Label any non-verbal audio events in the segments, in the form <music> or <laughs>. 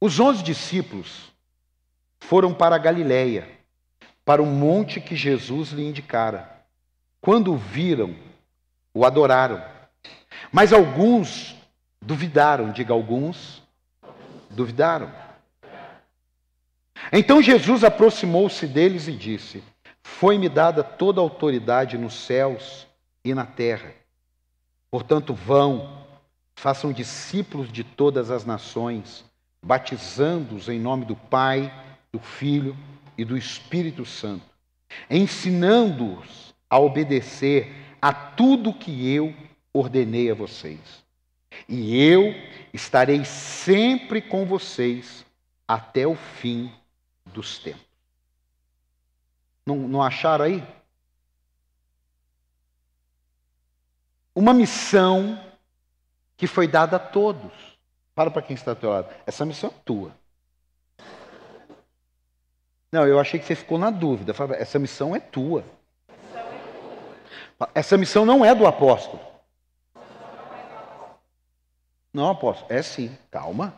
Os onze discípulos foram para a Galiléia, para o monte que Jesus lhe indicara. Quando o viram, o adoraram. Mas alguns duvidaram, diga alguns, duvidaram. Então Jesus aproximou-se deles e disse: Foi-me dada toda a autoridade nos céus e na terra. Portanto, vão, façam discípulos de todas as nações, batizando-os em nome do Pai, do Filho e do Espírito Santo, ensinando-os a obedecer a tudo que eu ordenei a vocês. E eu estarei sempre com vocês até o fim dos tempos. Não, não acharam aí? Uma missão que foi dada a todos. Fala para quem está ao teu lado. Essa missão é tua. Não, eu achei que você ficou na dúvida. Fala, essa missão é tua. Essa missão não é do apóstolo. Não, apóstolo, é sim. Calma.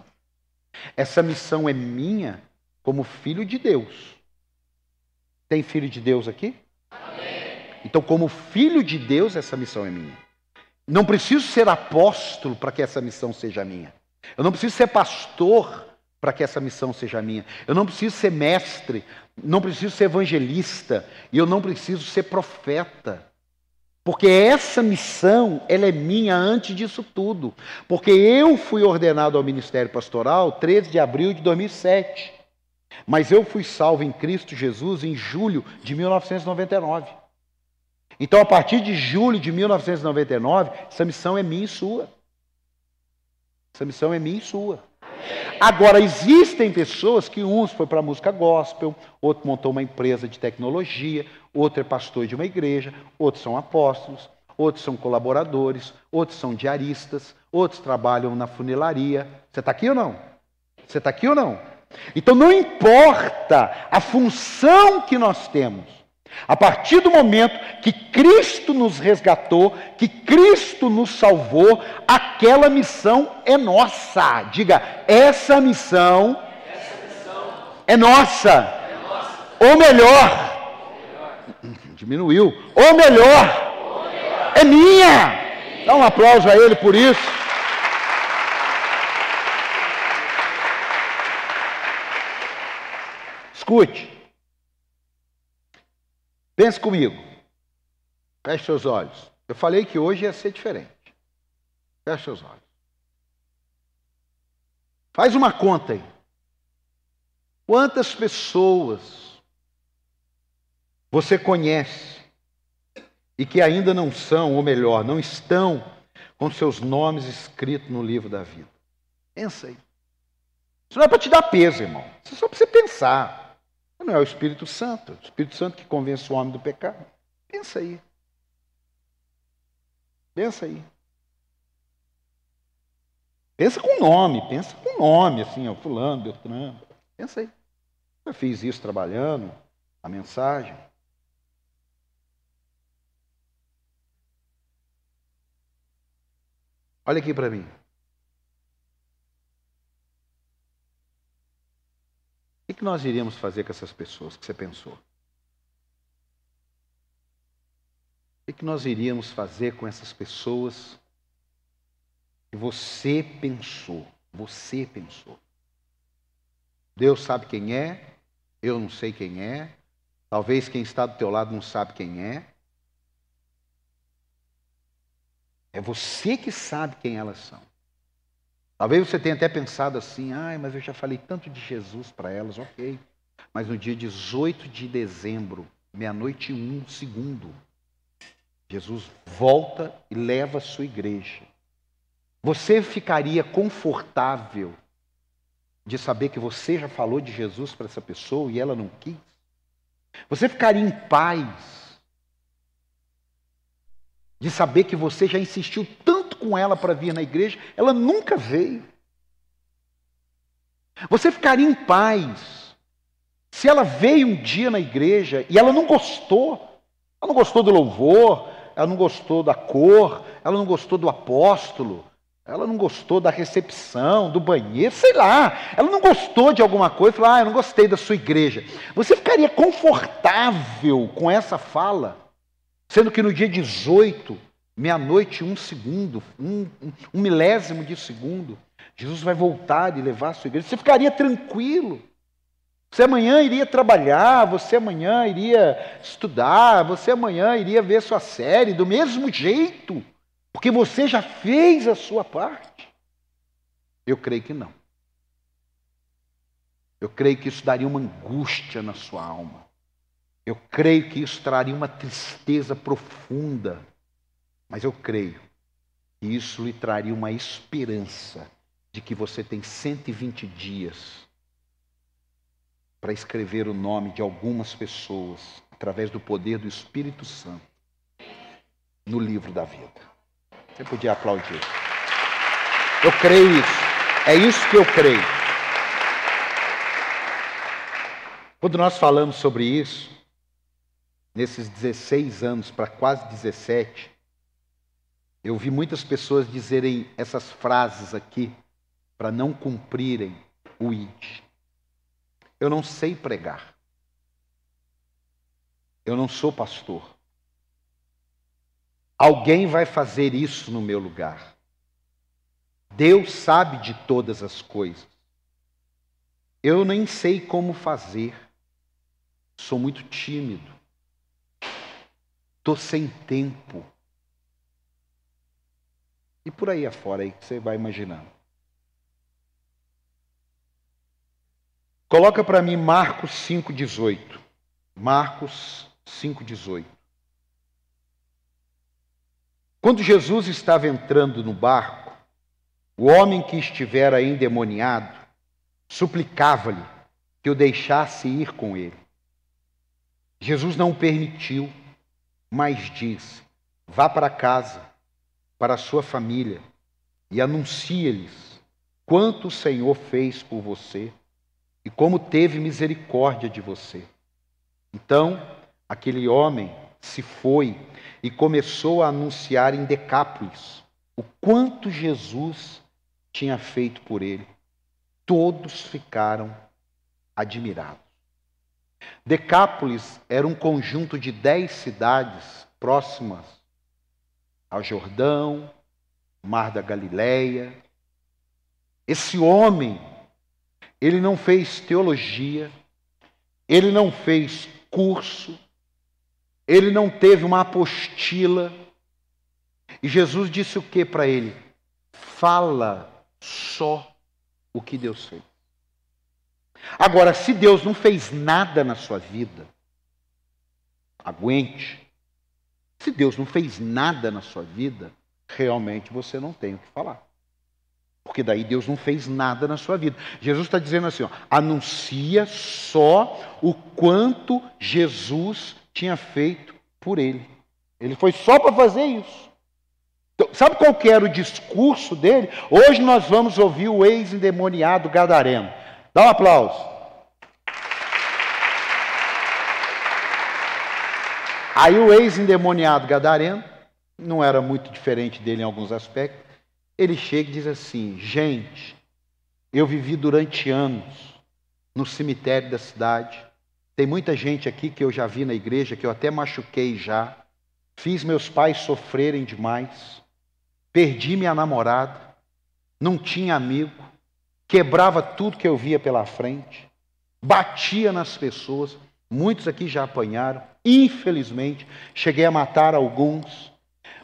Essa missão é minha como filho de Deus. Tem filho de Deus aqui? Amém. Então, como filho de Deus, essa missão é minha. Não preciso ser apóstolo para que essa missão seja minha. Eu não preciso ser pastor para que essa missão seja minha. Eu não preciso ser mestre, não preciso ser evangelista e eu não preciso ser profeta. Porque essa missão, ela é minha antes disso tudo. Porque eu fui ordenado ao ministério pastoral 13 de abril de 2007. Mas eu fui salvo em Cristo Jesus em julho de 1999. Então, a partir de julho de 1999, essa missão é minha e sua. Essa missão é minha e sua. Agora, existem pessoas que uns foi para a música gospel, outro montou uma empresa de tecnologia, outro é pastor de uma igreja, outros são apóstolos, outros são colaboradores, outros são diaristas, outros trabalham na funilaria. Você está aqui ou não? Você está aqui ou não? Então não importa a função que nós temos, a partir do momento que Cristo nos resgatou, que Cristo nos salvou, aquela missão é nossa. Diga, essa missão, essa missão é, nossa. é nossa. Ou melhor, diminuiu. Melhor, Ou melhor, é minha. Dá um aplauso a ele por isso. Escute. Pense comigo. Feche seus olhos. Eu falei que hoje ia ser diferente. Feche seus olhos. Faz uma conta aí. Quantas pessoas você conhece e que ainda não são, ou melhor, não estão com seus nomes escritos no livro da vida? Pensa aí. Isso não é para te dar peso, irmão. Isso é só para você pensar. Não é o Espírito Santo. O Espírito Santo que convence o homem do pecado. Pensa aí. Pensa aí. Pensa com nome, pensa com nome, assim, ó, fulano, Beltrano. Pensa aí. Eu fiz isso trabalhando, a mensagem. Olha aqui para mim. O que nós iríamos fazer com essas pessoas que você pensou? O que nós iríamos fazer com essas pessoas que você pensou? Você pensou. Deus sabe quem é, eu não sei quem é, talvez quem está do teu lado não sabe quem é. É você que sabe quem elas são. Talvez você tenha até pensado assim, ai, mas eu já falei tanto de Jesus para elas, ok. Mas no dia 18 de dezembro, meia-noite e um segundo, Jesus volta e leva a sua igreja. Você ficaria confortável de saber que você já falou de Jesus para essa pessoa e ela não quis? Você ficaria em paz de saber que você já insistiu tanto com ela para vir na igreja, ela nunca veio. Você ficaria em paz se ela veio um dia na igreja e ela não gostou. Ela não gostou do louvor, ela não gostou da cor, ela não gostou do apóstolo, Ela não gostou da recepção, do banheiro, sei lá. Ela não gostou de alguma coisa, falou: Ah, eu não gostei da sua igreja. Você ficaria confortável com essa fala? Sendo que no dia 18, meia-noite, um segundo, um, um milésimo de segundo, Jesus vai voltar e levar a sua igreja. Você ficaria tranquilo. Você amanhã iria trabalhar, você amanhã iria estudar, você amanhã iria ver sua série do mesmo jeito, porque você já fez a sua parte. Eu creio que não. Eu creio que isso daria uma angústia na sua alma. Eu creio que isso traria uma tristeza profunda. Mas eu creio que isso lhe traria uma esperança de que você tem 120 dias para escrever o nome de algumas pessoas através do poder do Espírito Santo no livro da vida. Você podia aplaudir. Eu creio isso. É isso que eu creio. Quando nós falamos sobre isso, nesses 16 anos para quase 17, eu vi muitas pessoas dizerem essas frases aqui para não cumprirem o ID. Eu não sei pregar. Eu não sou pastor. Alguém vai fazer isso no meu lugar. Deus sabe de todas as coisas. Eu nem sei como fazer. Sou muito tímido. Estou sem tempo. E por aí afora aí que você vai imaginando. Coloca para mim Marcos 5,18. Marcos 5,18. Quando Jesus estava entrando no barco, o homem que estivera endemoniado suplicava-lhe que o deixasse ir com ele. Jesus não permitiu, mas disse: Vá para casa, para a sua família, e anuncie-lhes quanto o Senhor fez por você e como teve misericórdia de você. Então, aquele homem se foi e começou a anunciar em Decápolis o quanto Jesus tinha feito por ele. Todos ficaram admirados. Decápolis era um conjunto de dez cidades próximas ao Jordão, Mar da Galileia. Esse homem ele não fez teologia, ele não fez curso, ele não teve uma apostila. E Jesus disse o que para ele? Fala só o que Deus fez. Agora, se Deus não fez nada na sua vida, aguente. Se Deus não fez nada na sua vida, realmente você não tem o que falar. Porque daí Deus não fez nada na sua vida. Jesus está dizendo assim: ó, anuncia só o quanto Jesus tinha feito por ele. Ele foi só para fazer isso. Então, sabe qual que era o discurso dele? Hoje nós vamos ouvir o ex-endemoniado Gadareno. Dá um aplauso. Aí o ex-endemoniado Gadareno, não era muito diferente dele em alguns aspectos, ele chega e diz assim: gente, eu vivi durante anos no cemitério da cidade. Tem muita gente aqui que eu já vi na igreja, que eu até machuquei já. Fiz meus pais sofrerem demais. Perdi minha namorada. Não tinha amigo. Quebrava tudo que eu via pela frente. Batia nas pessoas. Muitos aqui já apanharam. Infelizmente, cheguei a matar alguns.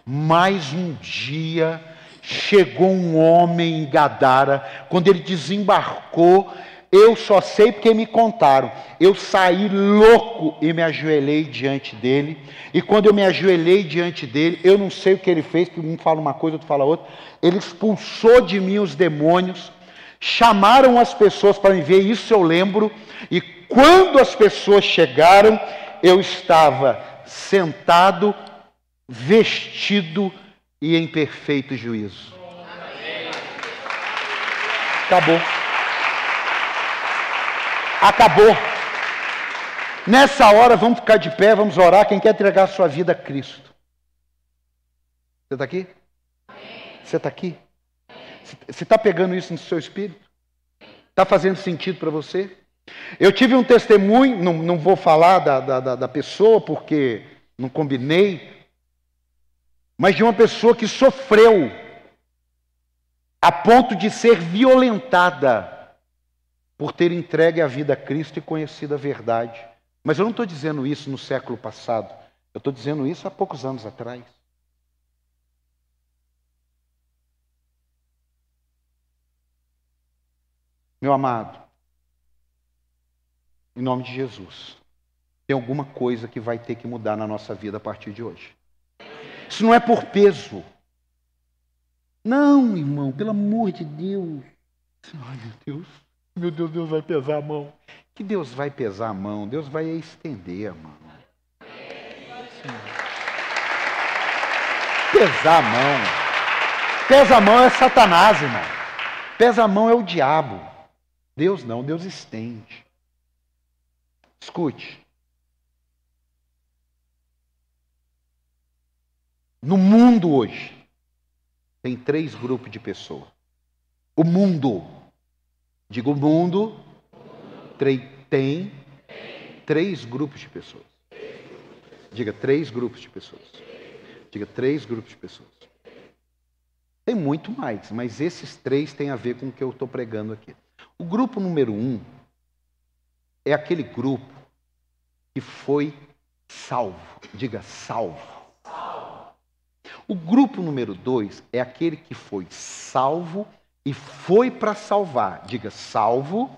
Mas um dia chegou um homem em Gadara, quando ele desembarcou, eu só sei porque me contaram. Eu saí louco e me ajoelhei diante dele. E quando eu me ajoelhei diante dele, eu não sei o que ele fez, porque um fala uma coisa, outro fala outra. Ele expulsou de mim os demônios, chamaram as pessoas para me ver, isso eu lembro. E quando as pessoas chegaram, eu estava sentado, vestido, e em perfeito juízo. Acabou. Acabou. Nessa hora, vamos ficar de pé, vamos orar. Quem quer entregar a sua vida a Cristo? Você está aqui? Você está aqui? Você está pegando isso no seu espírito? Está fazendo sentido para você? Eu tive um testemunho, não, não vou falar da, da, da pessoa porque não combinei, mas de uma pessoa que sofreu a ponto de ser violentada por ter entregue a vida a Cristo e conhecido a verdade. Mas eu não estou dizendo isso no século passado, eu estou dizendo isso há poucos anos atrás. Meu amado, em nome de Jesus, tem alguma coisa que vai ter que mudar na nossa vida a partir de hoje. Isso não é por peso. Não, irmão, pelo amor de Deus. Ai, meu Deus. Meu Deus, Deus vai pesar a mão. Que Deus vai pesar a mão? Deus vai estender a mão. Pesar a mão. Pesa a mão é Satanás, irmão. Pesa a mão é o diabo. Deus não, Deus estende. Escute. No mundo hoje, tem três grupos de pessoas. O mundo, digo o mundo, tem três grupos de pessoas. Diga três grupos de pessoas. Diga três grupos de pessoas. Tem muito mais, mas esses três têm a ver com o que eu estou pregando aqui. O grupo número um é aquele grupo que foi salvo. Diga salvo. O grupo número dois é aquele que foi salvo e foi para salvar. Diga salvo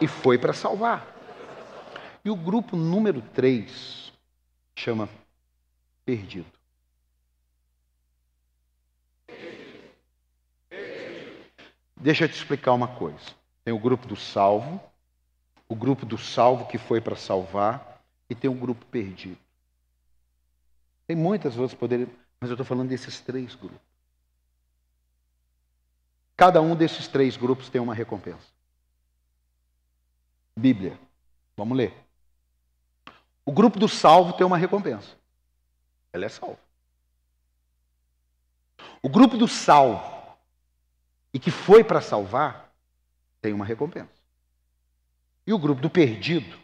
e foi para salvar. E o grupo número três chama perdido. Deixa eu te explicar uma coisa. Tem o grupo do salvo, o grupo do salvo que foi para salvar, e tem o grupo perdido. Tem muitas outras poderes. Mas eu estou falando desses três grupos. Cada um desses três grupos tem uma recompensa. Bíblia. Vamos ler. O grupo do salvo tem uma recompensa. Ele é salvo. O grupo do salvo e que foi para salvar tem uma recompensa. E o grupo do perdido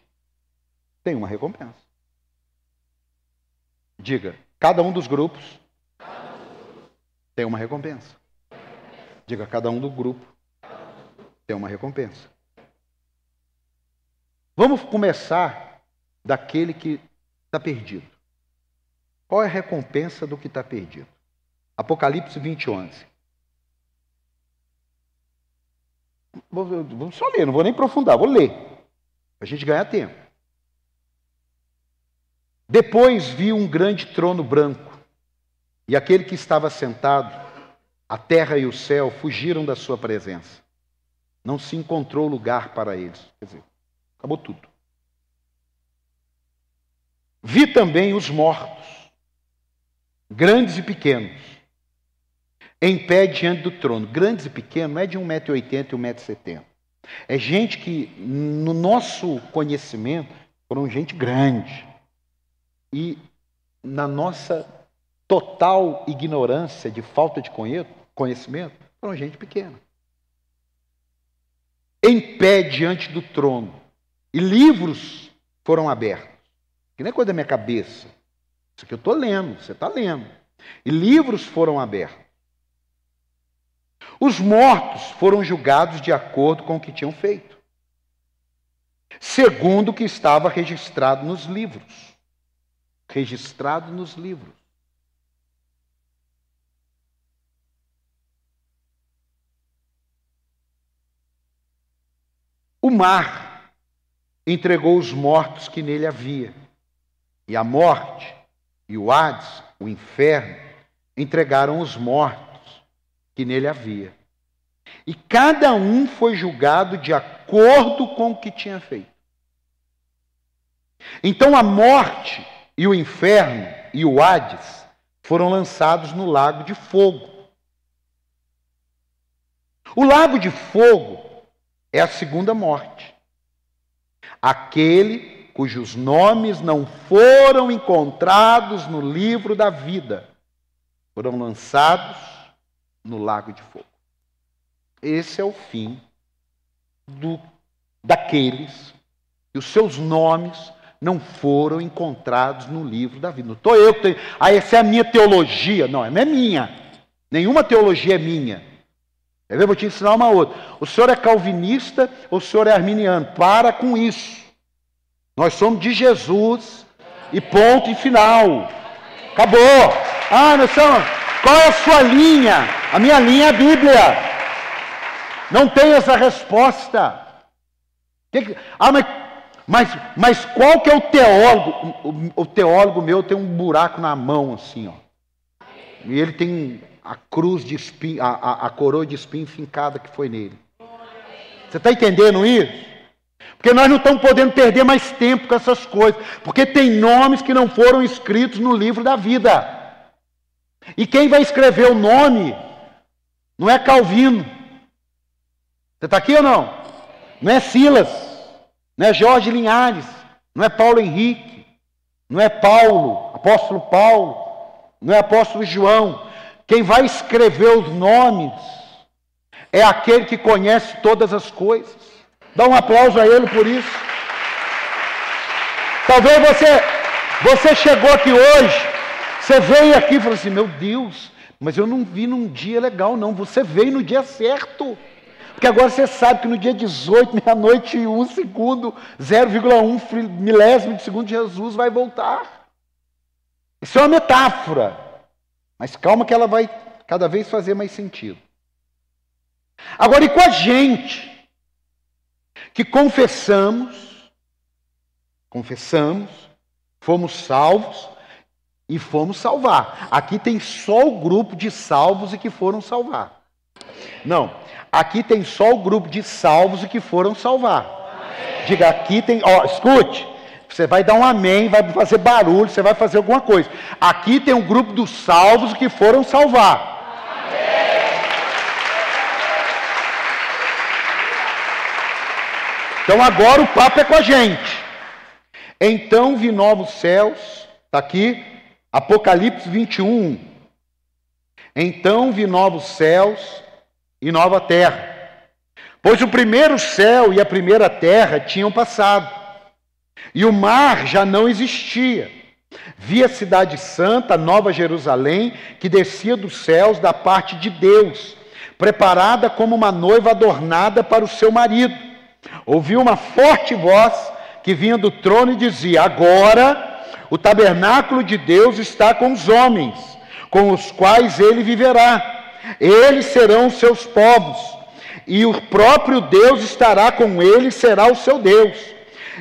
tem uma recompensa. Diga, cada um dos grupos tem uma recompensa. Diga, cada um do grupo tem uma recompensa. Vamos começar daquele que está perdido. Qual é a recompensa do que está perdido? Apocalipse 20, 11. Vamos só ler, não vou nem aprofundar, vou ler. Para a gente ganhar tempo. Depois vi um grande trono branco e aquele que estava sentado, a terra e o céu fugiram da sua presença. Não se encontrou lugar para eles. Quer dizer, acabou tudo. Vi também os mortos, grandes e pequenos, em pé diante do trono. Grandes e pequenos não é de 1,80m e 1,70m. É gente que, no nosso conhecimento, foram gente grande. E na nossa total ignorância, de falta de conhecimento, foram gente pequena. Em pé diante do trono. E livros foram abertos. Que nem é coisa da minha cabeça. Isso aqui eu estou lendo, você está lendo. E livros foram abertos. Os mortos foram julgados de acordo com o que tinham feito, segundo o que estava registrado nos livros. Registrado nos livros. O mar entregou os mortos que nele havia, e a morte, e o Hades, o inferno, entregaram os mortos que nele havia. E cada um foi julgado de acordo com o que tinha feito. Então a morte e o inferno e o Hades foram lançados no lago de fogo. O lago de fogo é a segunda morte. Aquele cujos nomes não foram encontrados no livro da vida foram lançados no lago de fogo. Esse é o fim do, daqueles que os seus nomes não foram encontrados no livro da vida. Não estou eu que tenho. Ah, essa é a minha teologia. Não, não é minha. Nenhuma teologia é minha. Eu vou te ensinar uma outra. O senhor é calvinista ou o senhor é arminiano? Para com isso. Nós somos de Jesus e ponto e final. Acabou. Ah, nós somos. Qual é a sua linha? A minha linha é a Bíblia. Não tem essa resposta. Ah, mas, mas, mas qual que é o teólogo? O, o, teólogo meu tem um buraco na mão, assim, ó. E ele tem a cruz de espinho, a, a, a coroa de espinho fincada que foi nele. Você está entendendo isso? Porque nós não estamos podendo perder mais tempo com essas coisas. Porque tem nomes que não foram escritos no livro da vida. E quem vai escrever o nome não é Calvino. Você está aqui ou não? Não é Silas. Não é Jorge Linhares. Não é Paulo Henrique. Não é Paulo, apóstolo Paulo. Não é apóstolo João. Quem vai escrever os nomes é aquele que conhece todas as coisas. Dá um aplauso a ele por isso. Talvez você, você chegou aqui hoje, você veio aqui e falou assim: Meu Deus, mas eu não vi num dia legal, não. Você veio no dia certo. Porque agora você sabe que no dia 18, <laughs> meia-noite e um segundo, 0,1 milésimo de segundo, Jesus vai voltar. Isso é uma metáfora. Mas calma que ela vai cada vez fazer mais sentido. Agora, e com a gente que confessamos, confessamos, fomos salvos e fomos salvar. Aqui tem só o grupo de salvos e que foram salvar. Não, aqui tem só o grupo de salvos que foram salvar. Diga, aqui tem, ó, escute, você vai dar um amém, vai fazer barulho, você vai fazer alguma coisa. Aqui tem um grupo dos salvos que foram salvar. Então agora o papo é com a gente. Então vi novos céus, está aqui, Apocalipse 21. Então vi novos céus e nova terra. Pois o primeiro céu e a primeira terra tinham passado e o mar já não existia. Vi a cidade santa, Nova Jerusalém, que descia dos céus da parte de Deus, preparada como uma noiva adornada para o seu marido. Ouvi uma forte voz que vinha do trono e dizia: Agora o tabernáculo de Deus está com os homens, com os quais ele viverá. Eles serão seus povos, e o próprio Deus estará com ele, será o seu Deus.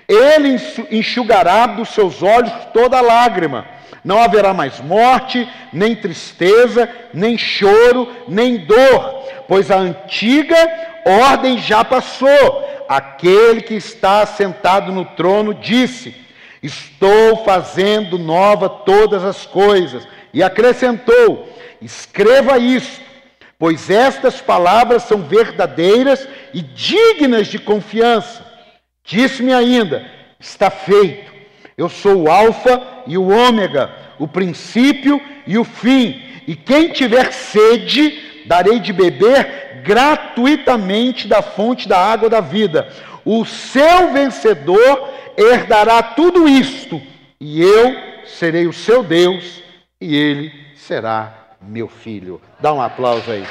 Ele enxugará dos seus olhos toda lágrima. Não haverá mais morte, nem tristeza, nem choro, nem dor, pois a antiga ordem já passou. Aquele que está sentado no trono disse: Estou fazendo nova todas as coisas. E acrescentou: Escreva isto, pois estas palavras são verdadeiras e dignas de confiança. Disse-me ainda: está feito. Eu sou o Alfa e o Ômega, o princípio e o fim. E quem tiver sede, darei de beber gratuitamente da fonte da água da vida. O seu vencedor herdará tudo isto, e eu serei o seu Deus, e ele será meu filho. Dá um aplauso aí.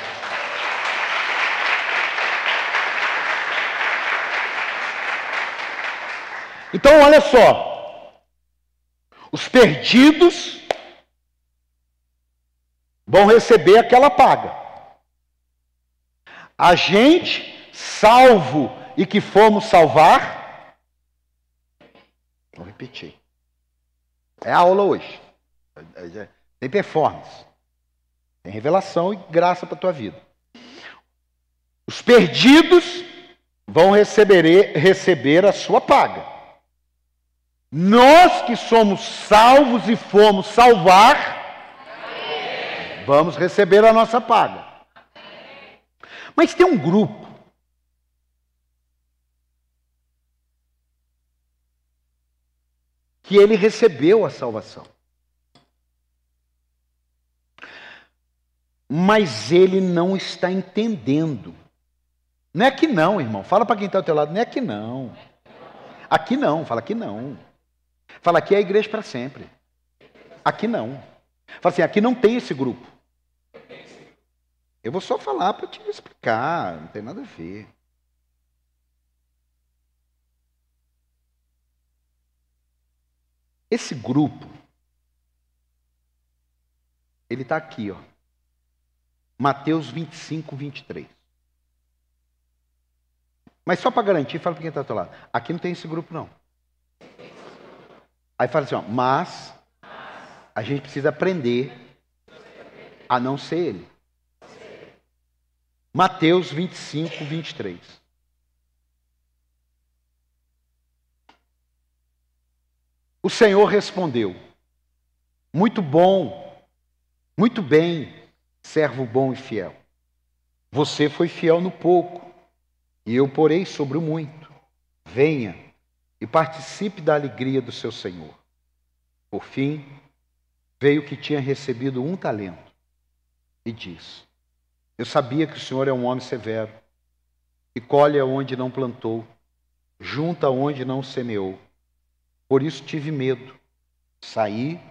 Então, olha só. Os perdidos vão receber aquela paga. A gente, salvo e que fomos salvar, vou repetir. É aula hoje. Tem performance. Tem revelação e graça para a tua vida. Os perdidos vão receber, receber a sua paga. Nós que somos salvos e fomos salvar, vamos receber a nossa paga. Mas tem um grupo que ele recebeu a salvação. Mas ele não está entendendo Não é que não, irmão. Fala para quem está ao teu lado, não é que não. Aqui não, fala que não. Fala aqui é a igreja para sempre. Aqui não. Fala assim, aqui não tem esse grupo. Eu vou só falar para te explicar, não tem nada a ver. Esse grupo, ele está aqui, ó. Mateus 25, 23. Mas só para garantir, fala para quem está do teu lado. Aqui não tem esse grupo, não. Aí fala assim, ó, mas a gente precisa aprender a não ser ele. Mateus 25, 23. O Senhor respondeu: Muito bom, muito bem, servo bom e fiel. Você foi fiel no pouco, e eu porei sobre o muito. Venha e participe da alegria do seu Senhor. Por fim, veio que tinha recebido um talento e disse: eu sabia que o Senhor é um homem severo, e colhe aonde não plantou, junta onde não semeou. Por isso tive medo. Saí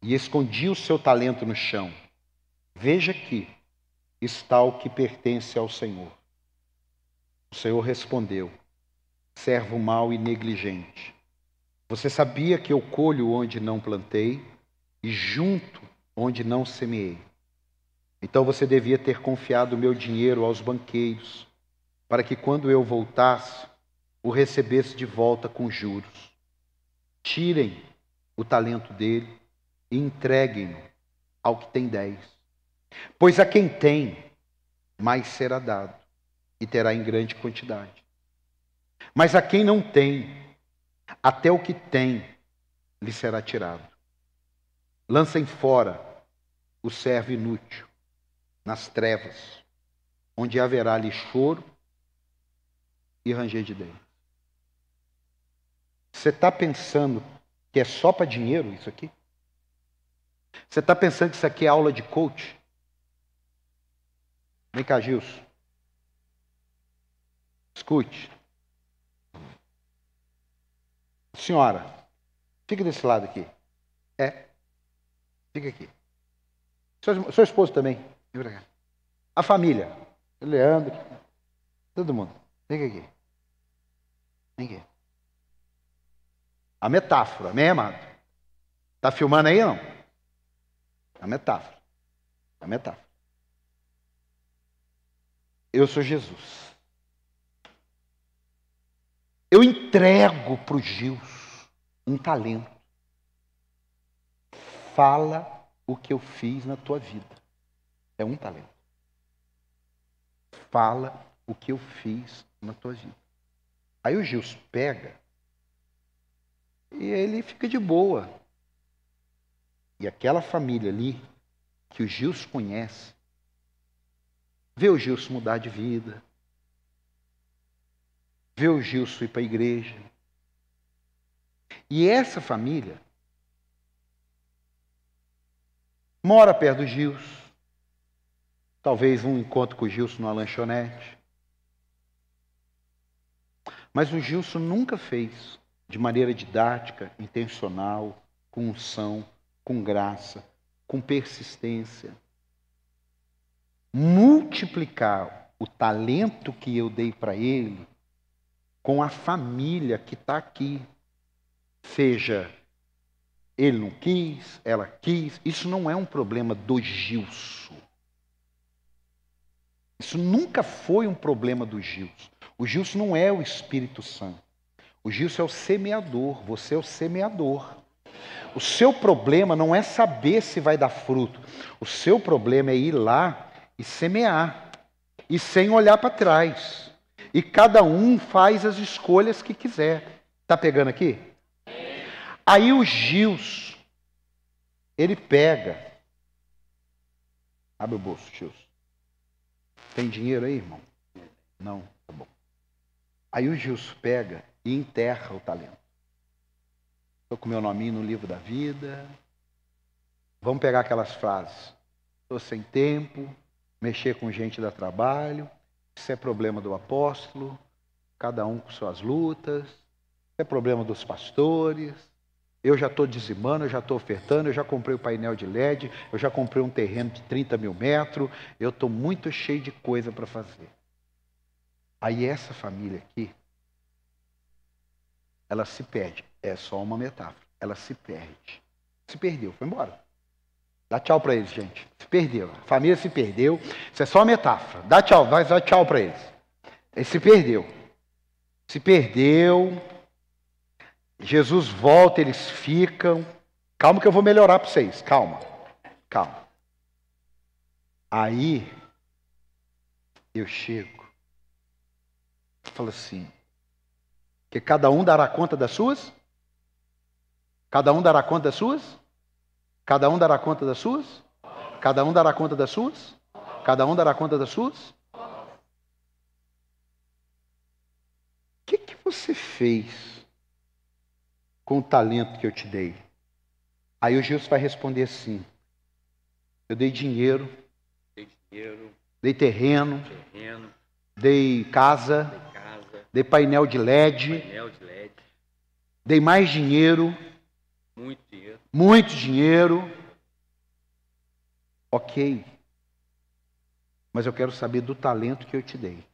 e escondi o seu talento no chão. Veja aqui está o que pertence ao Senhor. O Senhor respondeu: servo mau e negligente. Você sabia que eu colho onde não plantei e junto onde não semeei. Então você devia ter confiado meu dinheiro aos banqueiros, para que quando eu voltasse, o recebesse de volta com juros. Tirem o talento dele e entreguem-no ao que tem dez. Pois a quem tem, mais será dado, e terá em grande quantidade. Mas a quem não tem, até o que tem lhe será tirado. Lancem fora o servo inútil nas trevas, onde haverá ali choro e ranger de dentro. Você está pensando que é só para dinheiro isso aqui? Você está pensando que isso aqui é aula de coach? Vem cá, Gilson. Escute. Senhora, fica desse lado aqui. É. Fica aqui. Seu, seu esposo também. Vem pra cá. A família. Leandro. Todo mundo. Vem aqui. Vem aqui. A metáfora, amém, amado? Tá filmando aí não? A metáfora. A metáfora. Eu sou Jesus. Eu entrego para o Gils um talento. Fala o que eu fiz na tua vida. É um talento. Fala o que eu fiz na tua vida. Aí o Gilson pega e ele fica de boa. E aquela família ali, que o Gilson conhece, vê o Gilson mudar de vida, vê o Gilson ir para a igreja. E essa família mora perto do Gilson, Talvez um encontro com o Gilson numa lanchonete. Mas o Gilson nunca fez de maneira didática, intencional, com unção, com graça, com persistência. Multiplicar o talento que eu dei para ele com a família que está aqui. Seja ele não quis, ela quis, isso não é um problema do Gilson. Isso nunca foi um problema do Gilson. O Gilson não é o Espírito Santo. O Gilson é o semeador, você é o semeador. O seu problema não é saber se vai dar fruto. O seu problema é ir lá e semear. E sem olhar para trás. E cada um faz as escolhas que quiser. Tá pegando aqui? Aí o Gilson, ele pega. Abre o bolso, Gilson. Tem dinheiro aí, irmão? Não, tá bom. Aí o Gilson pega e enterra o talento. Estou com meu nominho no livro da vida. Vamos pegar aquelas frases. Estou sem tempo, mexer com gente dá trabalho, Isso é problema do apóstolo, cada um com suas lutas. Isso é problema dos pastores. Eu já estou dizimando, eu já estou ofertando, eu já comprei o painel de LED, eu já comprei um terreno de 30 mil metros, eu estou muito cheio de coisa para fazer. Aí essa família aqui, ela se perde. É só uma metáfora. Ela se perde. Se perdeu, foi embora. Dá tchau para eles, gente. Se perdeu. A família se perdeu. Isso é só metáfora. Dá tchau, vai dar tchau para eles. Ele se perdeu. Se perdeu. Jesus volta, eles ficam. Calma que eu vou melhorar para vocês. Calma. Calma. Aí eu chego. Falo assim: que cada um dará conta das suas? Cada um dará conta das suas? Cada um dará conta das suas? Cada um dará conta das suas? Cada um dará conta das suas? O que, que você fez com o talento que eu te dei? Aí o Gilson vai responder assim: Eu dei dinheiro, Dei dinheiro, dei terreno, terreno, dei casa, dei casa, dei painel de LED, painel de LED, dei mais dinheiro, muito dinheiro. Muito dinheiro. Ok. Mas eu quero saber do talento que eu te dei.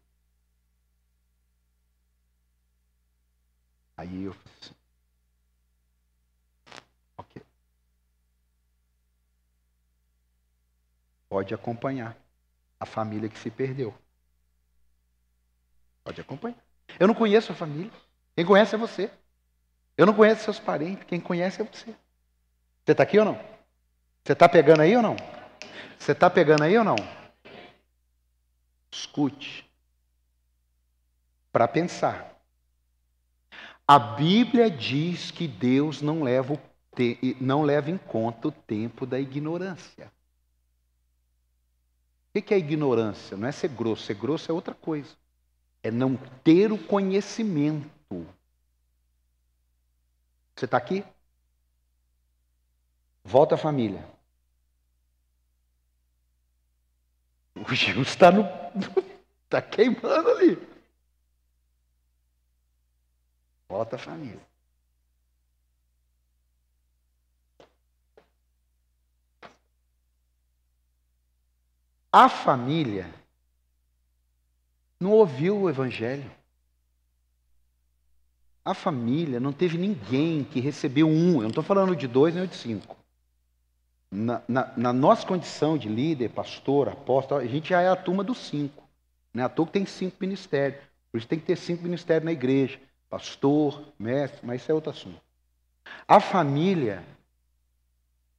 Aí eu assim. Ok. Pode acompanhar a família que se perdeu. Pode acompanhar. Eu não conheço a família. Quem conhece é você. Eu não conheço seus parentes. Quem conhece é você. Você está aqui ou não? Você está pegando aí ou não? Você está pegando aí ou não? Escute. Para pensar. A Bíblia diz que Deus não leva, não leva em conta o tempo da ignorância. O que é ignorância? Não é ser grosso. Ser grosso é outra coisa. É não ter o conhecimento. Você está aqui? Volta à família. O Gil está no. Está <laughs> queimando ali. Volta à família. A família não ouviu o evangelho. A família não teve ninguém que recebeu um. Eu não estou falando de dois nem de cinco. Na, na- na nossa condição de líder, pastor, apóstolo, a gente já é a turma dos cinco. Né? Toa que tem cinco ministérios. Por isso tem que ter cinco ministérios na igreja. Pastor, mestre, mas isso é outro assunto. A família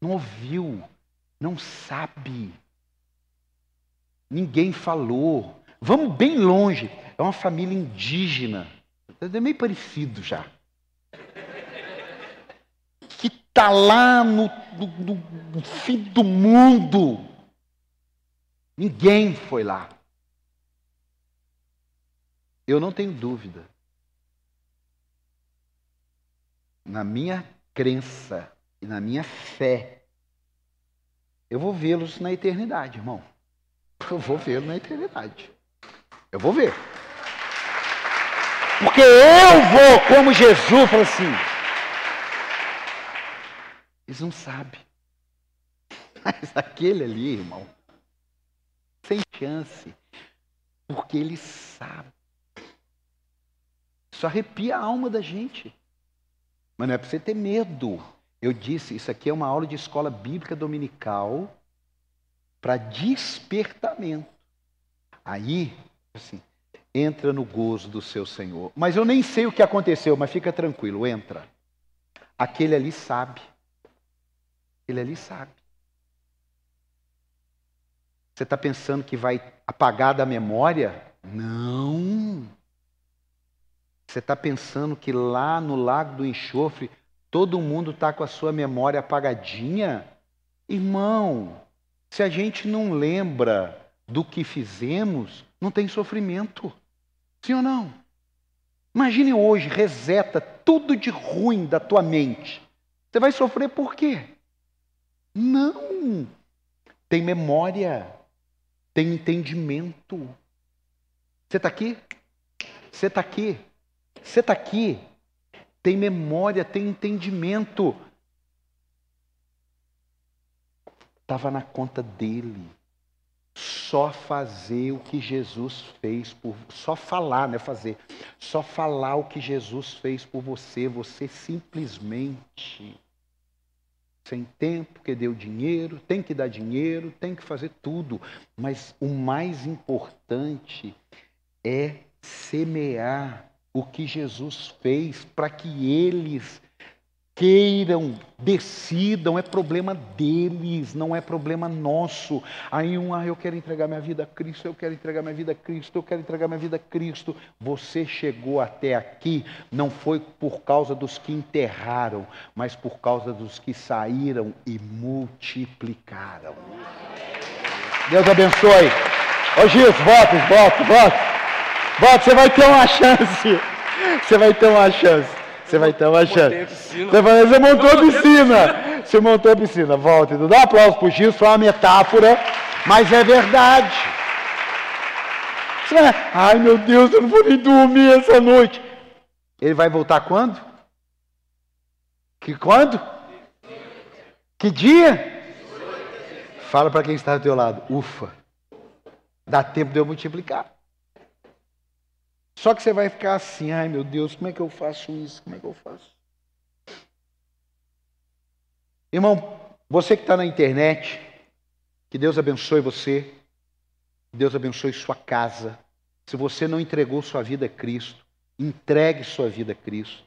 não ouviu, não sabe. Ninguém falou. Vamos bem longe. É uma família indígena. É meio parecido já. Que está lá no, no- no fim do mundo. Ninguém foi lá. Eu não tenho dúvida. Na minha crença e na minha fé, eu vou vê-los na eternidade, irmão. Eu vou vê-los na eternidade. Eu vou ver. Porque eu vou, como Jesus, falou assim. Eles não sabem. <laughs> Mas aquele ali, irmão, sem chance. Porque ele sabe. Isso arrepia a alma da gente. Mas não é para você ter medo. Eu disse, isso aqui é uma aula de escola bíblica dominical para despertamento. Aí, assim, entra no gozo do seu Senhor. Mas eu nem sei o que aconteceu, mas fica tranquilo, entra. Aquele ali sabe. Ele ali sabe. Você está pensando que vai apagar da memória? Não. Você está pensando que lá no Lago do Enxofre todo mundo está com a sua memória apagadinha? Irmão, se a gente não lembra do que fizemos, não tem sofrimento. Sim ou não? Imagine hoje, reseta tudo de ruim da tua mente. Você vai sofrer por quê? Não. Tem memória, tem entendimento. Você está aqui? Você está aqui? Você está aqui? Tem memória, tem entendimento. Estava na conta dele. Só fazer o que Jesus fez por só falar, né, fazer. Só falar o que Jesus fez por você, você simplesmente sem tempo, que deu dinheiro, tem que dar dinheiro, tem que fazer tudo, mas o mais importante é semear o que Jesus fez para que eles queiram, decidam, é problema deles, não é problema nosso. Aí um, ah, eu quero entregar minha vida a Cristo, eu quero entregar minha vida a Cristo, eu quero entregar minha vida a Cristo. Você chegou até aqui não foi por causa dos que enterraram, mas por causa dos que saíram e multiplicaram. Deus abençoe. Ô Gilson, volte, volte, volte. Volte, você vai ter uma chance. Você vai ter uma chance. Você vai ter uma chance. Você, vai, você montou a piscina. Você montou a piscina. Volta. Dá um aplauso para o Gil, só uma metáfora, mas é verdade. Vai, Ai meu Deus, eu não vou nem dormir essa noite. Ele vai voltar quando? Que quando? Que dia? Fala para quem está do teu lado. Ufa. Dá tempo de eu multiplicar. Só que você vai ficar assim, ai meu Deus, como é que eu faço isso? Como é que eu faço? Irmão, você que está na internet, que Deus abençoe você, que Deus abençoe sua casa. Se você não entregou sua vida a Cristo, entregue sua vida a Cristo.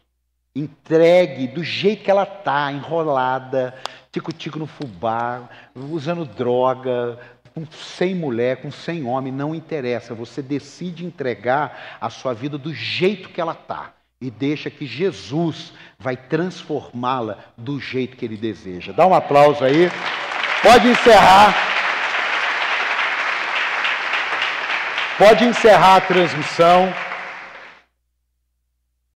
Entregue do jeito que ela está, enrolada, tico-tico no fubá, usando droga, com 100 mulher, com 100 homem, não interessa. Você decide entregar a sua vida do jeito que ela está e deixa que Jesus vai transformá-la do jeito que ele deseja. Dá um aplauso aí. Pode encerrar. Pode encerrar a transmissão.